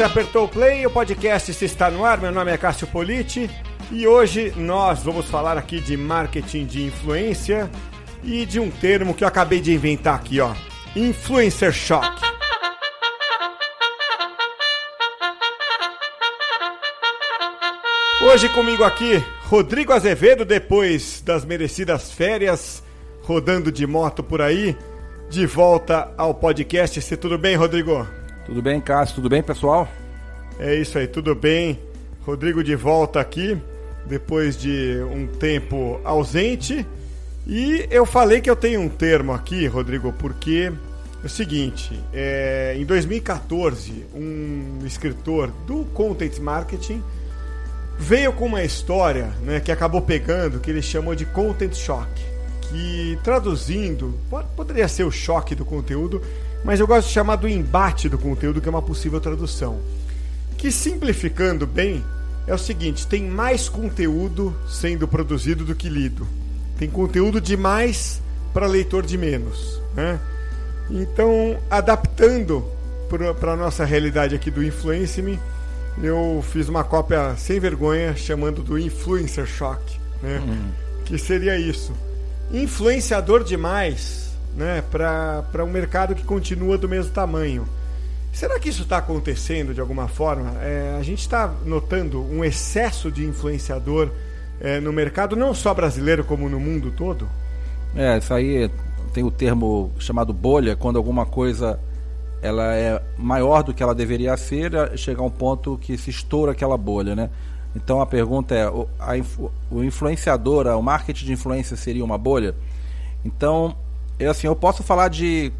Você apertou o play, o podcast está no ar. Meu nome é Cássio Politi e hoje nós vamos falar aqui de marketing de influência e de um termo que eu acabei de inventar aqui, ó, influencer shock. Hoje comigo aqui, Rodrigo Azevedo, depois das merecidas férias, rodando de moto por aí, de volta ao podcast. Se tudo bem, Rodrigo? Tudo bem, Cássio? Tudo bem, pessoal? É isso aí, tudo bem. Rodrigo de volta aqui, depois de um tempo ausente. E eu falei que eu tenho um termo aqui, Rodrigo, porque é o seguinte: é, em 2014, um escritor do Content Marketing veio com uma história né, que acabou pegando, que ele chamou de Content Shock. Que traduzindo, poderia ser o choque do conteúdo, mas eu gosto de chamar do embate do conteúdo, que é uma possível tradução. Que simplificando bem, é o seguinte: tem mais conteúdo sendo produzido do que lido. Tem conteúdo demais para leitor de menos. Né? Então, adaptando para a nossa realidade aqui do Influence Me, eu fiz uma cópia sem vergonha chamando do Influencer Shock. Né? Hum. Que seria isso. Influenciador demais né, para um mercado que continua do mesmo tamanho. Será que isso está acontecendo de alguma forma? É, a gente está notando um excesso de influenciador é, no mercado, não só brasileiro, como no mundo todo? É, isso aí tem o termo chamado bolha, quando alguma coisa ela é maior do que ela deveria ser, é chegar a um ponto que se estoura aquela bolha, né? Então a pergunta é, o, a, o influenciador, o marketing de influência seria uma bolha? Então eu, assim, eu posso falar de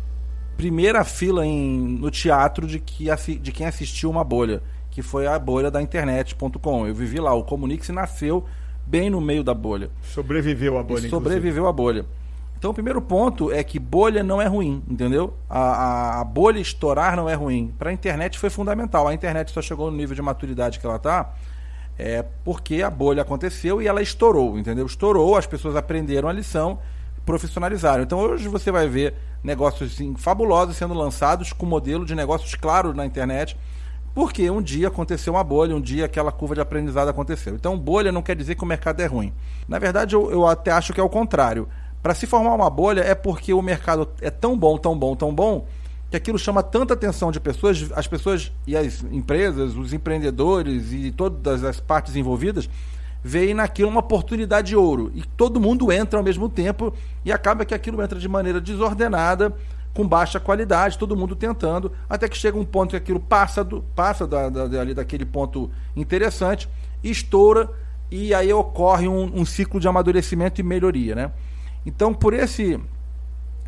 primeira fila em, no teatro de, que, de quem assistiu uma bolha, que foi a bolha da internet.com. Eu vivi lá, o Comunix nasceu bem no meio da bolha. Sobreviveu a bolha. E sobreviveu a bolha. Então, o primeiro ponto é que bolha não é ruim, entendeu? A, a, a bolha estourar não é ruim. Para a internet foi fundamental. A internet só chegou no nível de maturidade que ela está é porque a bolha aconteceu e ela estourou, entendeu? Estourou, as pessoas aprenderam a lição profissionalizaram. Então hoje você vai ver negócios assim, fabulosos sendo lançados com modelo de negócios claros na internet, porque um dia aconteceu uma bolha, um dia aquela curva de aprendizado aconteceu. Então bolha não quer dizer que o mercado é ruim. Na verdade, eu, eu até acho que é o contrário. Para se formar uma bolha é porque o mercado é tão bom, tão bom, tão bom, que aquilo chama tanta atenção de pessoas, as pessoas e as empresas, os empreendedores e todas as partes envolvidas veem naquilo uma oportunidade de ouro. E todo mundo entra ao mesmo tempo e acaba que aquilo entra de maneira desordenada, com baixa qualidade, todo mundo tentando, até que chega um ponto que aquilo passa, do, passa da, da, ali daquele ponto interessante, estoura e aí ocorre um, um ciclo de amadurecimento e melhoria. Né? Então, por esse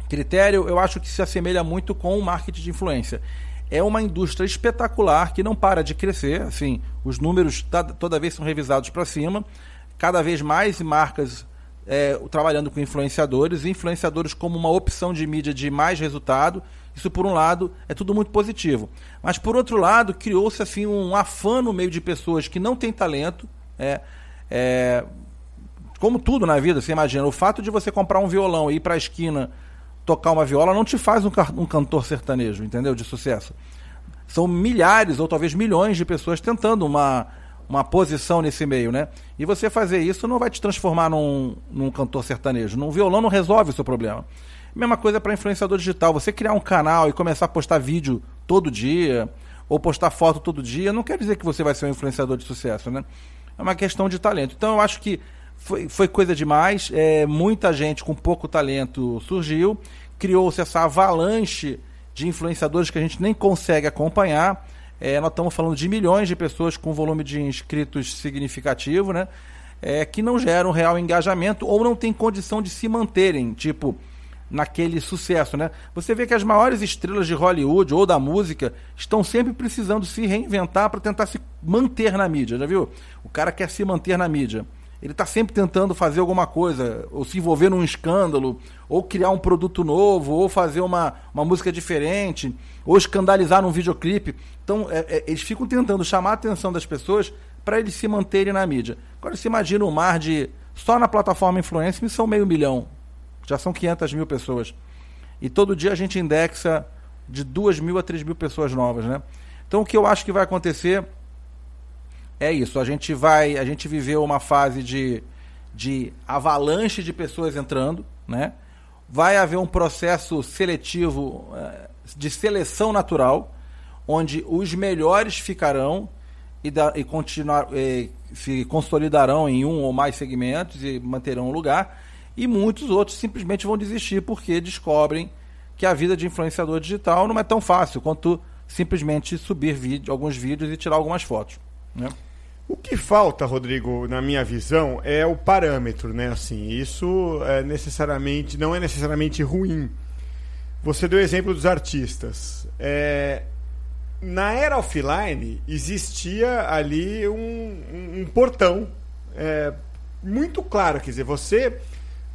critério, eu acho que se assemelha muito com o marketing de influência é uma indústria espetacular que não para de crescer. Assim, os números toda vez são revisados para cima. Cada vez mais marcas é, trabalhando com influenciadores, influenciadores como uma opção de mídia de mais resultado. Isso, por um lado, é tudo muito positivo. Mas, por outro lado, criou-se assim, um afã no meio de pessoas que não têm talento. É, é, como tudo na vida, você imagina, o fato de você comprar um violão e ir para a esquina tocar uma viola não te faz um, um cantor sertanejo, entendeu? De sucesso. São milhares ou talvez milhões de pessoas tentando uma, uma posição nesse meio, né? E você fazer isso não vai te transformar num, num cantor sertanejo. Num violão não resolve o seu problema. Mesma coisa para influenciador digital. Você criar um canal e começar a postar vídeo todo dia, ou postar foto todo dia, não quer dizer que você vai ser um influenciador de sucesso, né? É uma questão de talento. Então eu acho que foi, foi coisa demais. É, muita gente com pouco talento surgiu. Criou-se essa avalanche de influenciadores que a gente nem consegue acompanhar. É, nós estamos falando de milhões de pessoas com volume de inscritos significativo, né? É, que não geram real engajamento ou não têm condição de se manterem, tipo, naquele sucesso, né? Você vê que as maiores estrelas de Hollywood ou da música estão sempre precisando se reinventar para tentar se manter na mídia, já viu? O cara quer se manter na mídia ele está sempre tentando fazer alguma coisa, ou se envolver num escândalo, ou criar um produto novo, ou fazer uma, uma música diferente, ou escandalizar num videoclipe. Então, é, é, eles ficam tentando chamar a atenção das pessoas para eles se manterem na mídia. Agora, você imagina um mar de. Só na plataforma Influence são meio milhão. Já são 500 mil pessoas. E todo dia a gente indexa de 2 mil a 3 mil pessoas novas, né? Então o que eu acho que vai acontecer é isso. A gente vai, a gente viveu uma fase de, de avalanche de pessoas entrando, né? Vai haver um processo seletivo eh, de seleção natural, onde os melhores ficarão e, da, e continuar, e, se consolidarão em um ou mais segmentos e manterão um lugar, e muitos outros simplesmente vão desistir porque descobrem que a vida de influenciador digital não é tão fácil quanto simplesmente subir vídeo, alguns vídeos e tirar algumas fotos. Né? O que falta, Rodrigo, na minha visão, é o parâmetro, né? Assim, isso é necessariamente não é necessariamente ruim. Você deu o exemplo dos artistas. É, na era offline existia ali um, um, portão é, muito claro, quer dizer, você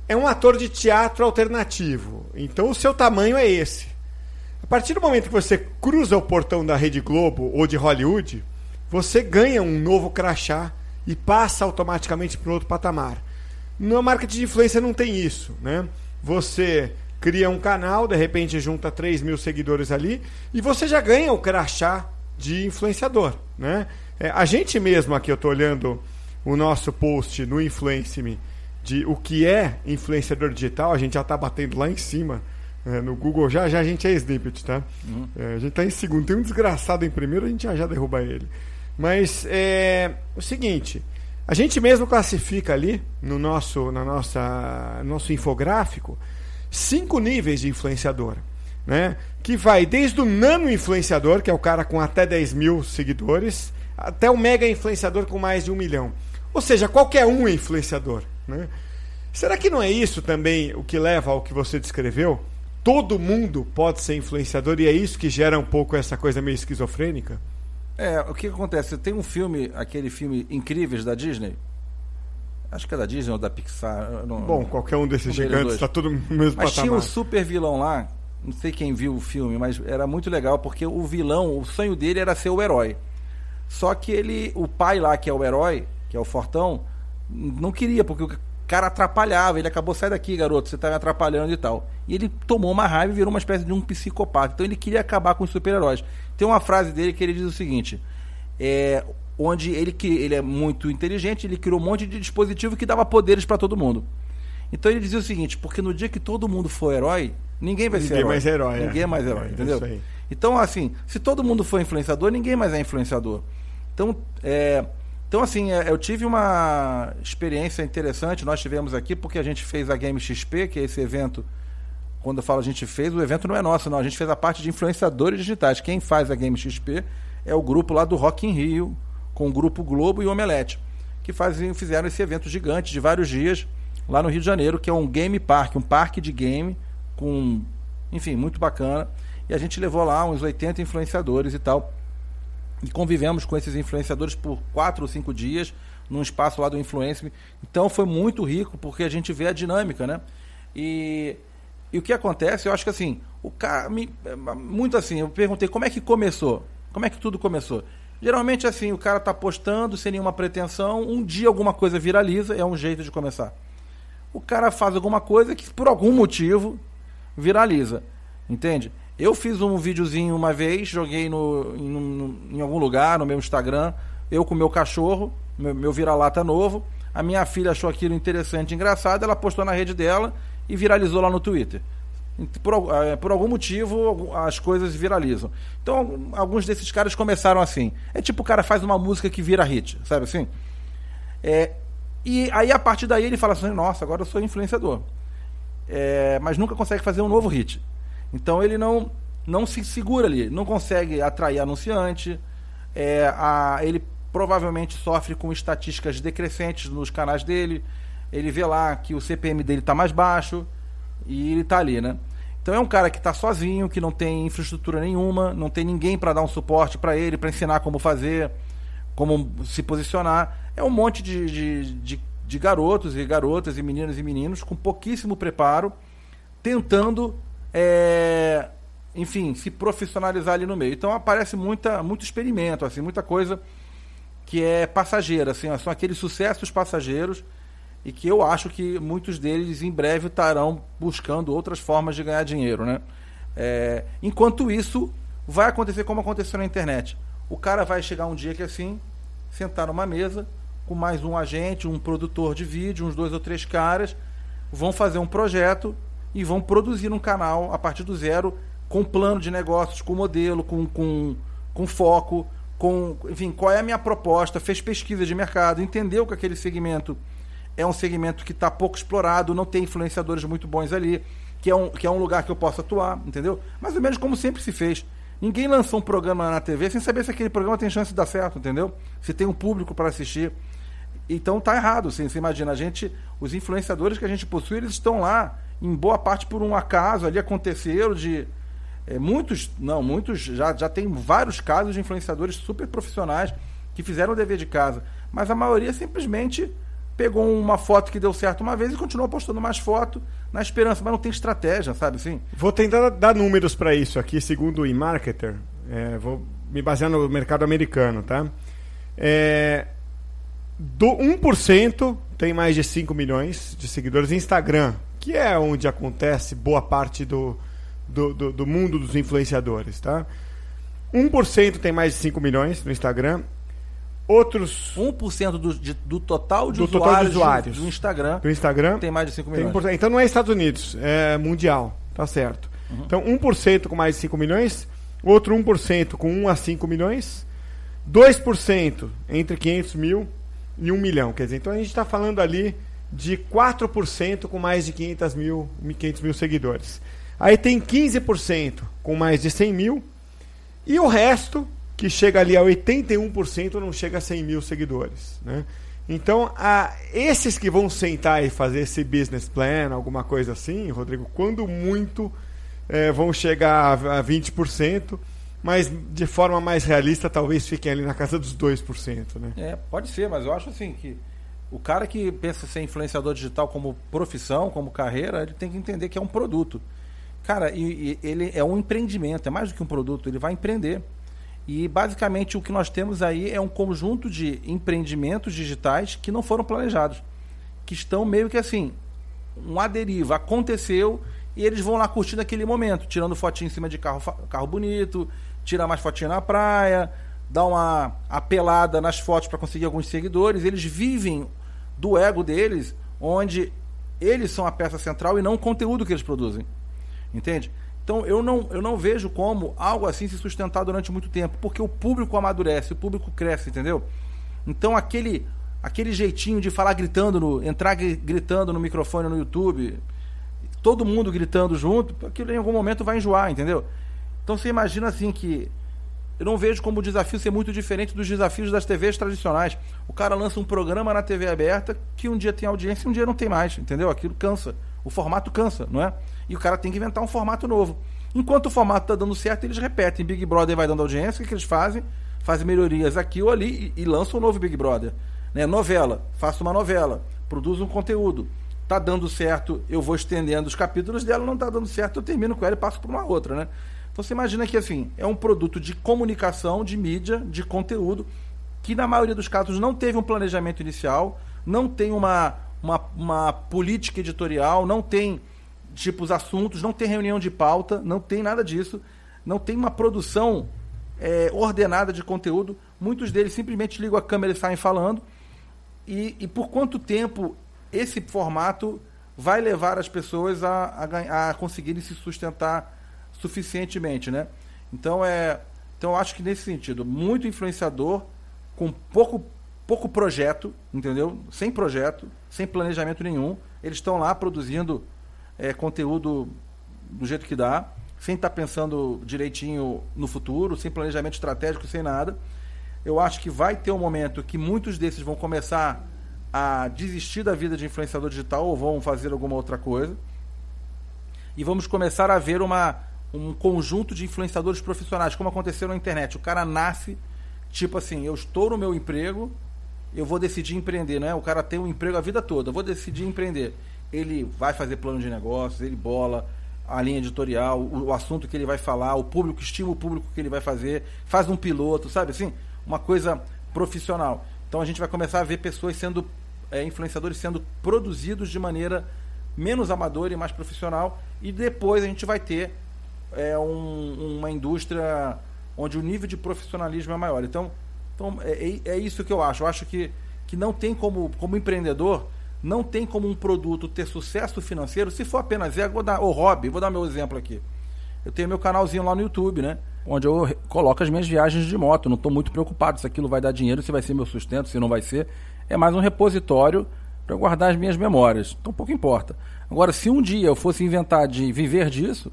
é um ator de teatro alternativo, então o seu tamanho é esse. A partir do momento que você cruza o portão da Rede Globo ou de Hollywood, você ganha um novo crachá e passa automaticamente para outro patamar. No marketing de influência não tem isso, né? Você cria um canal, de repente junta 3 mil seguidores ali e você já ganha o crachá de influenciador, né? É, a gente mesmo aqui, eu estou olhando o nosso post no Influence Me de o que é influenciador digital, a gente já está batendo lá em cima é, no Google, já já a gente é snippet, tá? Uhum. É, a gente está em segundo, tem um desgraçado em primeiro, a gente já já derruba ele. Mas é o seguinte, a gente mesmo classifica ali no nosso, na nossa, nosso infográfico cinco níveis de influenciador. Né? Que vai desde o nano influenciador, que é o cara com até 10 mil seguidores, até o mega influenciador com mais de um milhão. Ou seja, qualquer um é influenciador. Né? Será que não é isso também o que leva ao que você descreveu? Todo mundo pode ser influenciador e é isso que gera um pouco essa coisa meio esquizofrênica? É, o que acontece? Tem um filme, aquele filme Incríveis da Disney, Acho que é da Disney ou da Pixar. Não, Bom, qualquer um desses um gigantes está tudo no mesmo mas patamar. Tinha um super vilão lá, não sei quem viu o filme, mas era muito legal porque o vilão, o sonho dele era ser o herói. Só que ele, o pai lá, que é o herói, que é o Fortão, não queria, porque o cara atrapalhava. Ele acabou, sai daqui, garoto, você está me atrapalhando e tal. E ele tomou uma raiva e virou uma espécie de um psicopata. Então ele queria acabar com os super-heróis. Tem uma frase dele que ele diz o seguinte: é, onde ele, ele é muito inteligente, ele criou um monte de dispositivo que dava poderes para todo mundo. Então ele dizia o seguinte, porque no dia que todo mundo for herói, ninguém vai ninguém ser herói. Mais herói ninguém é mais herói, é, entendeu? Então, assim, se todo mundo for influenciador, ninguém mais é influenciador. Então, é, então assim, é, eu tive uma experiência interessante, nós tivemos aqui, porque a gente fez a Game XP, que é esse evento, quando eu falo a gente fez, o evento não é nosso, não, a gente fez a parte de influenciadores digitais. Quem faz a Game XP é o grupo lá do Rock in Rio, com o Grupo Globo e Omelete, que faziam, fizeram esse evento gigante de vários dias lá no Rio de Janeiro, que é um game park, um parque de game com, enfim, muito bacana. E a gente levou lá uns 80 influenciadores e tal. E convivemos com esses influenciadores por quatro ou cinco dias num espaço lá do Influence. Então foi muito rico porque a gente vê a dinâmica, né? E, e o que acontece, eu acho que assim, o cara me, muito assim, eu perguntei como é que começou? Como é que tudo começou? Geralmente, assim, o cara tá postando sem nenhuma pretensão, um dia alguma coisa viraliza, é um jeito de começar. O cara faz alguma coisa que, por algum motivo, viraliza. Entende? Eu fiz um videozinho uma vez, joguei no, em, em algum lugar, no meu Instagram, eu com meu cachorro, meu, meu vira-lata novo. A minha filha achou aquilo interessante, engraçado, ela postou na rede dela e viralizou lá no Twitter. Por, é, por, algum motivo as coisas viralizam. Então, alguns desses caras começaram assim. É tipo o cara faz uma música que vira hit, sabe assim? É, e aí, a partir daí, ele fala assim: Nossa, agora eu sou influenciador. É, mas nunca consegue fazer um novo hit. Então, ele não, não se segura ali, não consegue atrair anunciante. É, a, ele provavelmente sofre com estatísticas decrescentes nos canais dele. Ele vê lá que o CPM dele está mais baixo e ele está ali, né? Então é um cara que está sozinho, que não tem infraestrutura nenhuma, não tem ninguém para dar um suporte para ele, para ensinar como fazer, como se posicionar. É um monte de, de, de, de, garotos e garotas e meninas e meninos com pouquíssimo preparo, tentando, é, enfim, se profissionalizar ali no meio. Então aparece muita, muito experimento, assim, muita coisa que é passageira, assim, são aqueles sucessos passageiros e que eu acho que muitos deles em breve estarão buscando outras formas de ganhar dinheiro, né? É, enquanto isso, vai acontecer como aconteceu na internet. O cara vai chegar um dia que assim, sentar numa mesa com mais um agente, um produtor de vídeo, uns dois ou três caras, vão fazer um projeto e vão produzir um canal a partir do zero, com plano de negócios, com modelo, com, com, com foco, com, enfim, qual é a minha proposta, fez pesquisa de mercado, entendeu que aquele segmento é um segmento que está pouco explorado, não tem influenciadores muito bons ali, que é, um, que é um lugar que eu posso atuar, entendeu? Mais ou menos como sempre se fez. Ninguém lançou um programa na TV sem saber se aquele programa tem chance de dar certo, entendeu? Se tem um público para assistir. Então tá errado, assim, você imagina, a gente, os influenciadores que a gente possui, eles estão lá, em boa parte por um acaso, ali aconteceram de. É, muitos, não, muitos, já, já tem vários casos de influenciadores super profissionais que fizeram o dever de casa. Mas a maioria simplesmente pegou uma foto que deu certo uma vez e continuou postando mais foto na esperança, mas não tem estratégia, sabe assim? Vou tentar dar números para isso aqui, segundo o eMarketer. É, vou me basear no mercado americano, tá? É, do 1% tem mais de 5 milhões de seguidores Instagram, que é onde acontece boa parte do, do, do, do mundo dos influenciadores, tá? 1% tem mais de 5 milhões no Instagram Outros. 1% do, de, do total de do usuários, total de usuários do Instagram, do Instagram tem mais de 5 milhões. Tem, então não é Estados Unidos, é mundial. Tá certo. Uhum. Então 1% com mais de 5 milhões, outro 1% com 1 a 5 milhões, 2% entre 500 mil e 1 milhão. Quer dizer, então a gente está falando ali de 4% com mais de 500 mil, 500 mil seguidores. Aí tem 15% com mais de 100 mil e o resto que chega ali a 81%, não chega a 100 mil seguidores. Né? Então, a, esses que vão sentar e fazer esse business plan, alguma coisa assim, Rodrigo, quando muito, é, vão chegar a, a 20%, mas de forma mais realista, talvez fiquem ali na casa dos 2%. Né? É, pode ser, mas eu acho assim que o cara que pensa ser influenciador digital como profissão, como carreira, ele tem que entender que é um produto. Cara, e, e ele é um empreendimento, é mais do que um produto, ele vai empreender. E basicamente o que nós temos aí é um conjunto de empreendimentos digitais que não foram planejados, que estão meio que assim, uma deriva aconteceu e eles vão lá curtindo aquele momento, tirando fotinho em cima de carro, carro bonito, tira mais fotinha na praia, dá uma apelada nas fotos para conseguir alguns seguidores. Eles vivem do ego deles, onde eles são a peça central e não o conteúdo que eles produzem. Entende? Então eu não, eu não vejo como algo assim se sustentar durante muito tempo, porque o público amadurece, o público cresce, entendeu? Então aquele aquele jeitinho de falar gritando, no, entrar gritando no microfone no YouTube, todo mundo gritando junto, aquilo em algum momento vai enjoar, entendeu? Então você imagina assim que eu não vejo como o desafio ser muito diferente dos desafios das TVs tradicionais. O cara lança um programa na TV aberta que um dia tem audiência e um dia não tem mais, entendeu? Aquilo cansa. O formato cansa, não é? E o cara tem que inventar um formato novo. Enquanto o formato está dando certo, eles repetem. Big Brother vai dando audiência, o que, eles fazem? Fazem melhorias aqui ou ali e, e lançam um novo Big Brother. Né? Novela, faço uma novela, produzo um conteúdo. Tá dando certo, eu vou estendendo os capítulos dela, não tá dando certo, eu termino com ela e passo para uma outra, né? Então você imagina que assim, é um produto de comunicação, de mídia, de conteúdo, que na maioria dos casos não teve um planejamento inicial, não tem uma, uma, uma política editorial, não tem tipo os assuntos, não tem reunião de pauta, não tem nada disso, não tem uma produção é, ordenada de conteúdo. Muitos deles simplesmente ligam a câmera e saem falando. E, e por quanto tempo esse formato vai levar as pessoas a, a, a conseguirem se sustentar suficientemente, né? Então é, então eu acho que nesse sentido, muito influenciador com pouco pouco projeto, entendeu? Sem projeto, sem planejamento nenhum, eles estão lá produzindo é, conteúdo do jeito que dá, sem estar tá pensando direitinho no futuro, sem planejamento estratégico, sem nada. Eu acho que vai ter um momento que muitos desses vão começar a desistir da vida de influenciador digital ou vão fazer alguma outra coisa. E vamos começar a ver uma, um conjunto de influenciadores profissionais, como aconteceu na internet. O cara nasce, tipo assim, eu estou no meu emprego, eu vou decidir empreender, né? O cara tem um emprego a vida toda, eu vou decidir empreender ele vai fazer plano de negócios, ele bola a linha editorial, o, o, assunto que ele vai falar, o público, estima o público que ele vai fazer, faz um piloto, sabe assim? Uma coisa profissional. Então a gente vai começar a ver pessoas sendo, é, influenciadores sendo produzidos de maneira menos amadora e mais profissional, e depois a gente vai ter é, um, uma indústria onde o nível de profissionalismo é maior. Então, então é, é, é isso que eu acho. Eu acho que, que não tem como, como empreendedor, não tem como um produto ter sucesso financeiro se for apenas ego ou hobby. Vou dar meu exemplo aqui. Eu tenho meu canalzinho lá no YouTube, né? Onde eu coloco as minhas viagens de moto. Não estou muito preocupado se aquilo vai dar dinheiro, se vai ser meu sustento, se não vai ser. É mais um repositório para guardar as minhas memórias. Então pouco importa. Agora, se um dia eu fosse inventar de viver disso,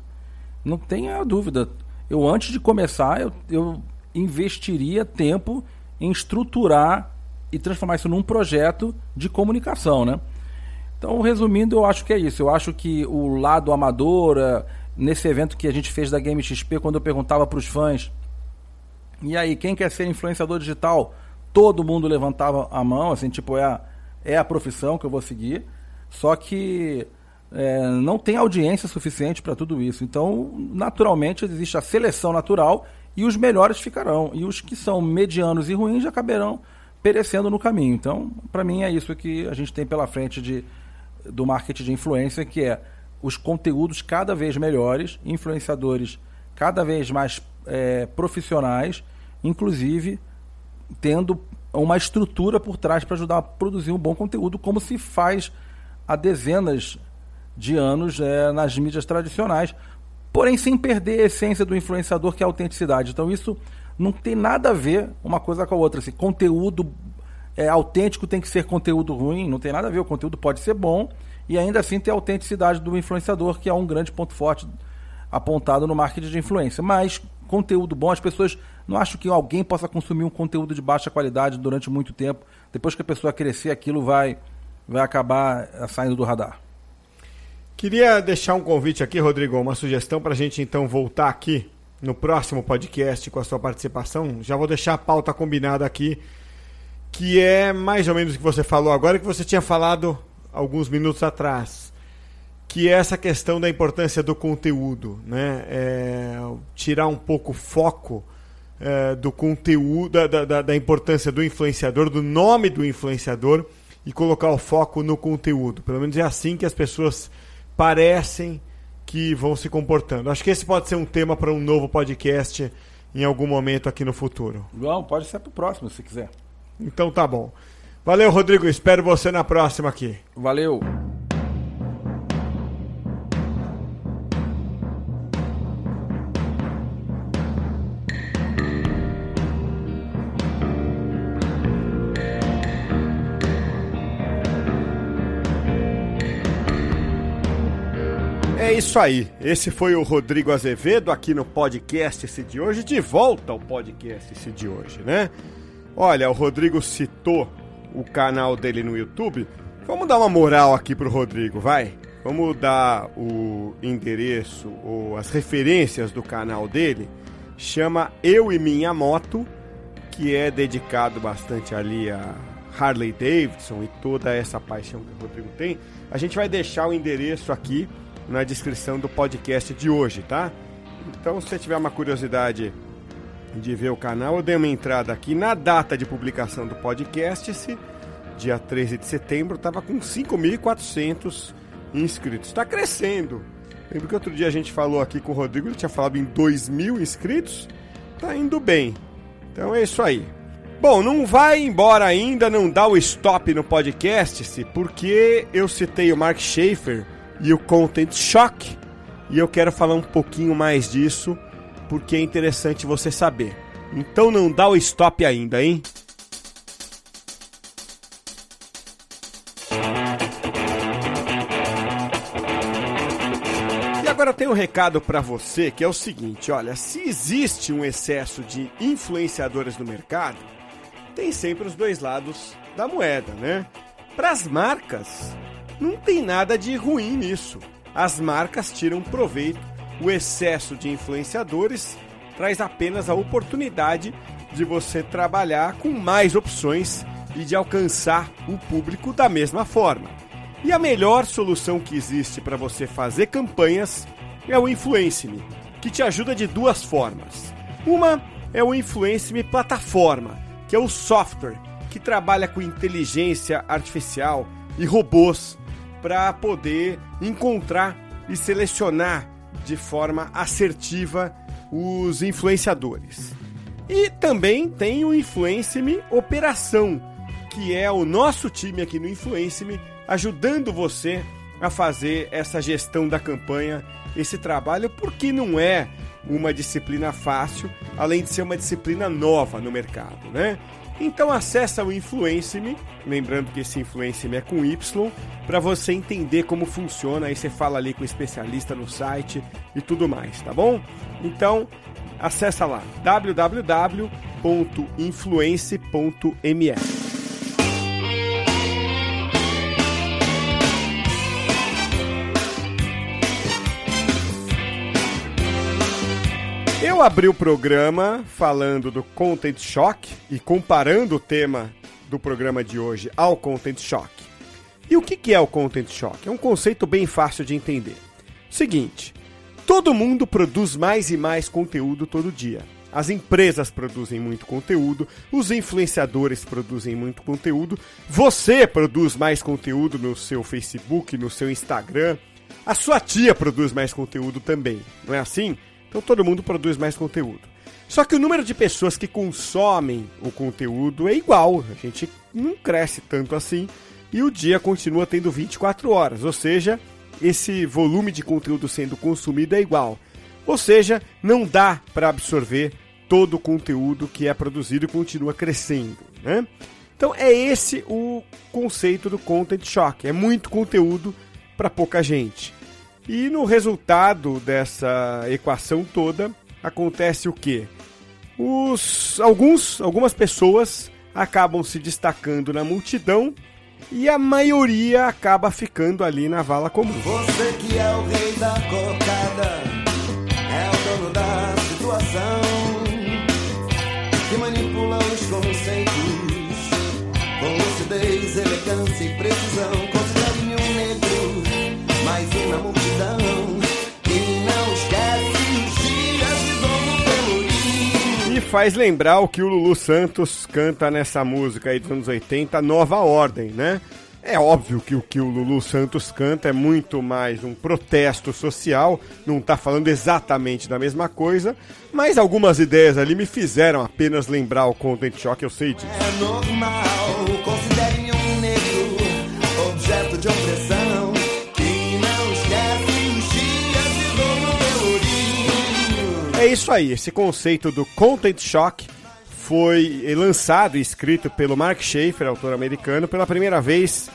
não tenha dúvida. Eu, antes de começar, eu, eu investiria tempo em estruturar e transformar isso num projeto de comunicação, né? Então, resumindo, eu acho que é isso. Eu acho que o lado amador, é, nesse evento que a gente fez da Game XP, quando eu perguntava para os fãs, e aí, quem quer ser influenciador digital? Todo mundo levantava a mão, assim, tipo, é a, é a profissão que eu vou seguir. Só que é, não tem audiência suficiente para tudo isso. Então, naturalmente, existe a seleção natural e os melhores ficarão. E os que são medianos e ruins acabarão perecendo no caminho. Então, para mim, é isso que a gente tem pela frente de, do marketing de influência, que é os conteúdos cada vez melhores, influenciadores cada vez mais é, profissionais, inclusive tendo uma estrutura por trás para ajudar a produzir um bom conteúdo, como se faz há dezenas de anos é, nas mídias tradicionais, porém sem perder a essência do influenciador, que é a autenticidade. Então isso não tem nada a ver uma coisa com a outra. Assim, conteúdo é, autêntico tem que ser conteúdo ruim, não tem nada a ver. O conteúdo pode ser bom e ainda assim ter a autenticidade do influenciador, que é um grande ponto forte apontado no marketing de influência. Mas conteúdo bom, as pessoas não acham que alguém possa consumir um conteúdo de baixa qualidade durante muito tempo. Depois que a pessoa crescer, aquilo vai, vai acabar eh, saindo do radar. Queria deixar um convite aqui, Rodrigo, uma sugestão para a gente então voltar aqui no próximo podcast com a sua participação. Já vou deixar a pauta combinada aqui, que é mais ou menos o que você falou agora, que você tinha falado alguns minutos atrás, que é essa questão da importância do conteúdo, né? É, tirar um pouco o foco é, do conteúdo, da, da, da importância do influenciador, do nome do influenciador e colocar o foco no conteúdo. Pelo menos é assim que as pessoas parecem que vão se comportando. Acho que esse pode ser um tema para um novo podcast em algum momento aqui no futuro. João, pode ser para o próximo, se quiser. Então tá bom. Valeu, Rodrigo. Espero você na próxima aqui. Valeu. Isso aí. Esse foi o Rodrigo Azevedo aqui no podcast esse de hoje, de volta ao podcast esse de hoje, né? Olha, o Rodrigo citou o canal dele no YouTube. Vamos dar uma moral aqui pro Rodrigo, vai? Vamos dar o endereço ou as referências do canal dele. Chama Eu e Minha Moto, que é dedicado bastante ali a Harley Davidson e toda essa paixão que o Rodrigo tem. A gente vai deixar o endereço aqui na descrição do podcast de hoje, tá? Então, se você tiver uma curiosidade de ver o canal, eu dei uma entrada aqui na data de publicação do podcast. Esse dia 13 de setembro estava com 5.400 inscritos. Está crescendo. Lembro que outro dia a gente falou aqui com o Rodrigo, ele tinha falado em 2 mil inscritos. Tá indo bem. Então é isso aí. Bom, não vai embora ainda, não dá o stop no podcast, porque eu citei o Mark Schaefer e o Content Shock. E eu quero falar um pouquinho mais disso, porque é interessante você saber. Então não dá o stop ainda, hein? E agora tem um recado para você que é o seguinte, olha, se existe um excesso de influenciadores no mercado, tem sempre os dois lados da moeda, né? Para as marcas, não tem nada de ruim nisso. As marcas tiram proveito, o excesso de influenciadores traz apenas a oportunidade de você trabalhar com mais opções e de alcançar o público da mesma forma. E a melhor solução que existe para você fazer campanhas é o Influence-me, que te ajuda de duas formas. Uma é o Influence-me Plataforma, que é o software que trabalha com inteligência artificial e robôs para poder encontrar e selecionar de forma assertiva os influenciadores. E também tem o Influence-me Operação, que é o nosso time aqui no Influence-me, ajudando você a fazer essa gestão da campanha, esse trabalho, porque não é uma disciplina fácil, além de ser uma disciplina nova no mercado, né? Então acessa o Influence-me, lembrando que esse Influence-me é com Y, para você entender como funciona, aí você fala ali com o especialista no site e tudo mais, tá bom? Então, acessa lá www.influence.me. Eu abri o programa falando do Content Shock e comparando o tema do programa de hoje ao Content Shock. E o que é o Content Shock? É um conceito bem fácil de entender. Seguinte, todo mundo produz mais e mais conteúdo todo dia. As empresas produzem muito conteúdo, os influenciadores produzem muito conteúdo, você produz mais conteúdo no seu Facebook, no seu Instagram, a sua tia produz mais conteúdo também, não é assim? Então todo mundo produz mais conteúdo. Só que o número de pessoas que consomem o conteúdo é igual, a gente não cresce tanto assim e o dia continua tendo 24 horas, ou seja, esse volume de conteúdo sendo consumido é igual. Ou seja, não dá para absorver todo o conteúdo que é produzido e continua crescendo. Né? Então é esse o conceito do content shock. É muito conteúdo para pouca gente. E no resultado dessa equação toda, acontece o quê? Os, alguns, algumas pessoas acabam se destacando na multidão e a maioria acaba ficando ali na vala comum. Você que é o rei da cocada, faz lembrar o que o Lulu Santos canta nessa música aí dos anos 80, Nova Ordem, né? É óbvio que o que o Lulu Santos canta é muito mais um protesto social, não tá falando exatamente da mesma coisa, mas algumas ideias ali me fizeram apenas lembrar o Content Shock, eu sei disso. É normal, considere É isso aí, esse conceito do Content Shock foi lançado e escrito pelo Mark Schaefer, autor americano, pela primeira vez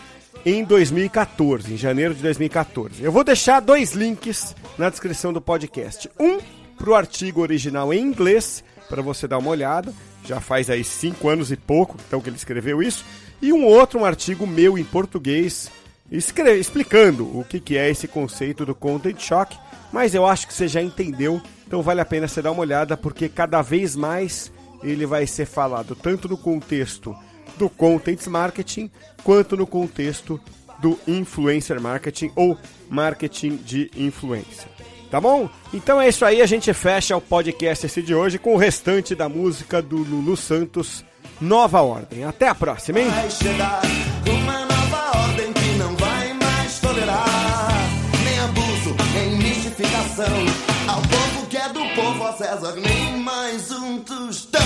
em 2014, em janeiro de 2014. Eu vou deixar dois links na descrição do podcast. Um para o artigo original em inglês, para você dar uma olhada. Já faz aí cinco anos e pouco então que ele escreveu isso. E um outro, um artigo meu em português, explicando o que, que é esse conceito do Content Shock. Mas eu acho que você já entendeu, então vale a pena você dar uma olhada, porque cada vez mais ele vai ser falado tanto no contexto do content marketing quanto no contexto do influencer marketing ou marketing de influência. Tá bom? Então é isso aí, a gente fecha o podcast esse de hoje com o restante da música do Lulu Santos, Nova Ordem. Até a próxima, hein? César, nem mais um tostão.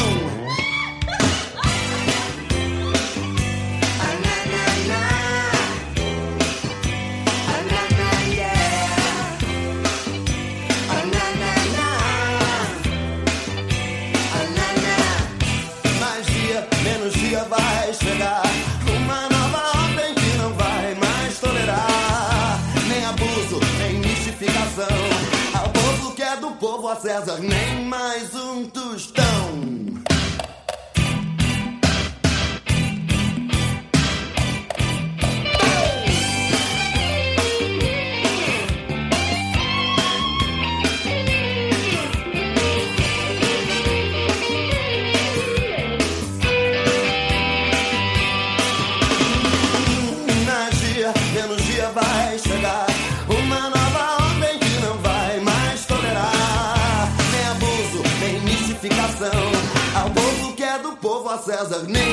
César, nem mais um tostão. Do povo, a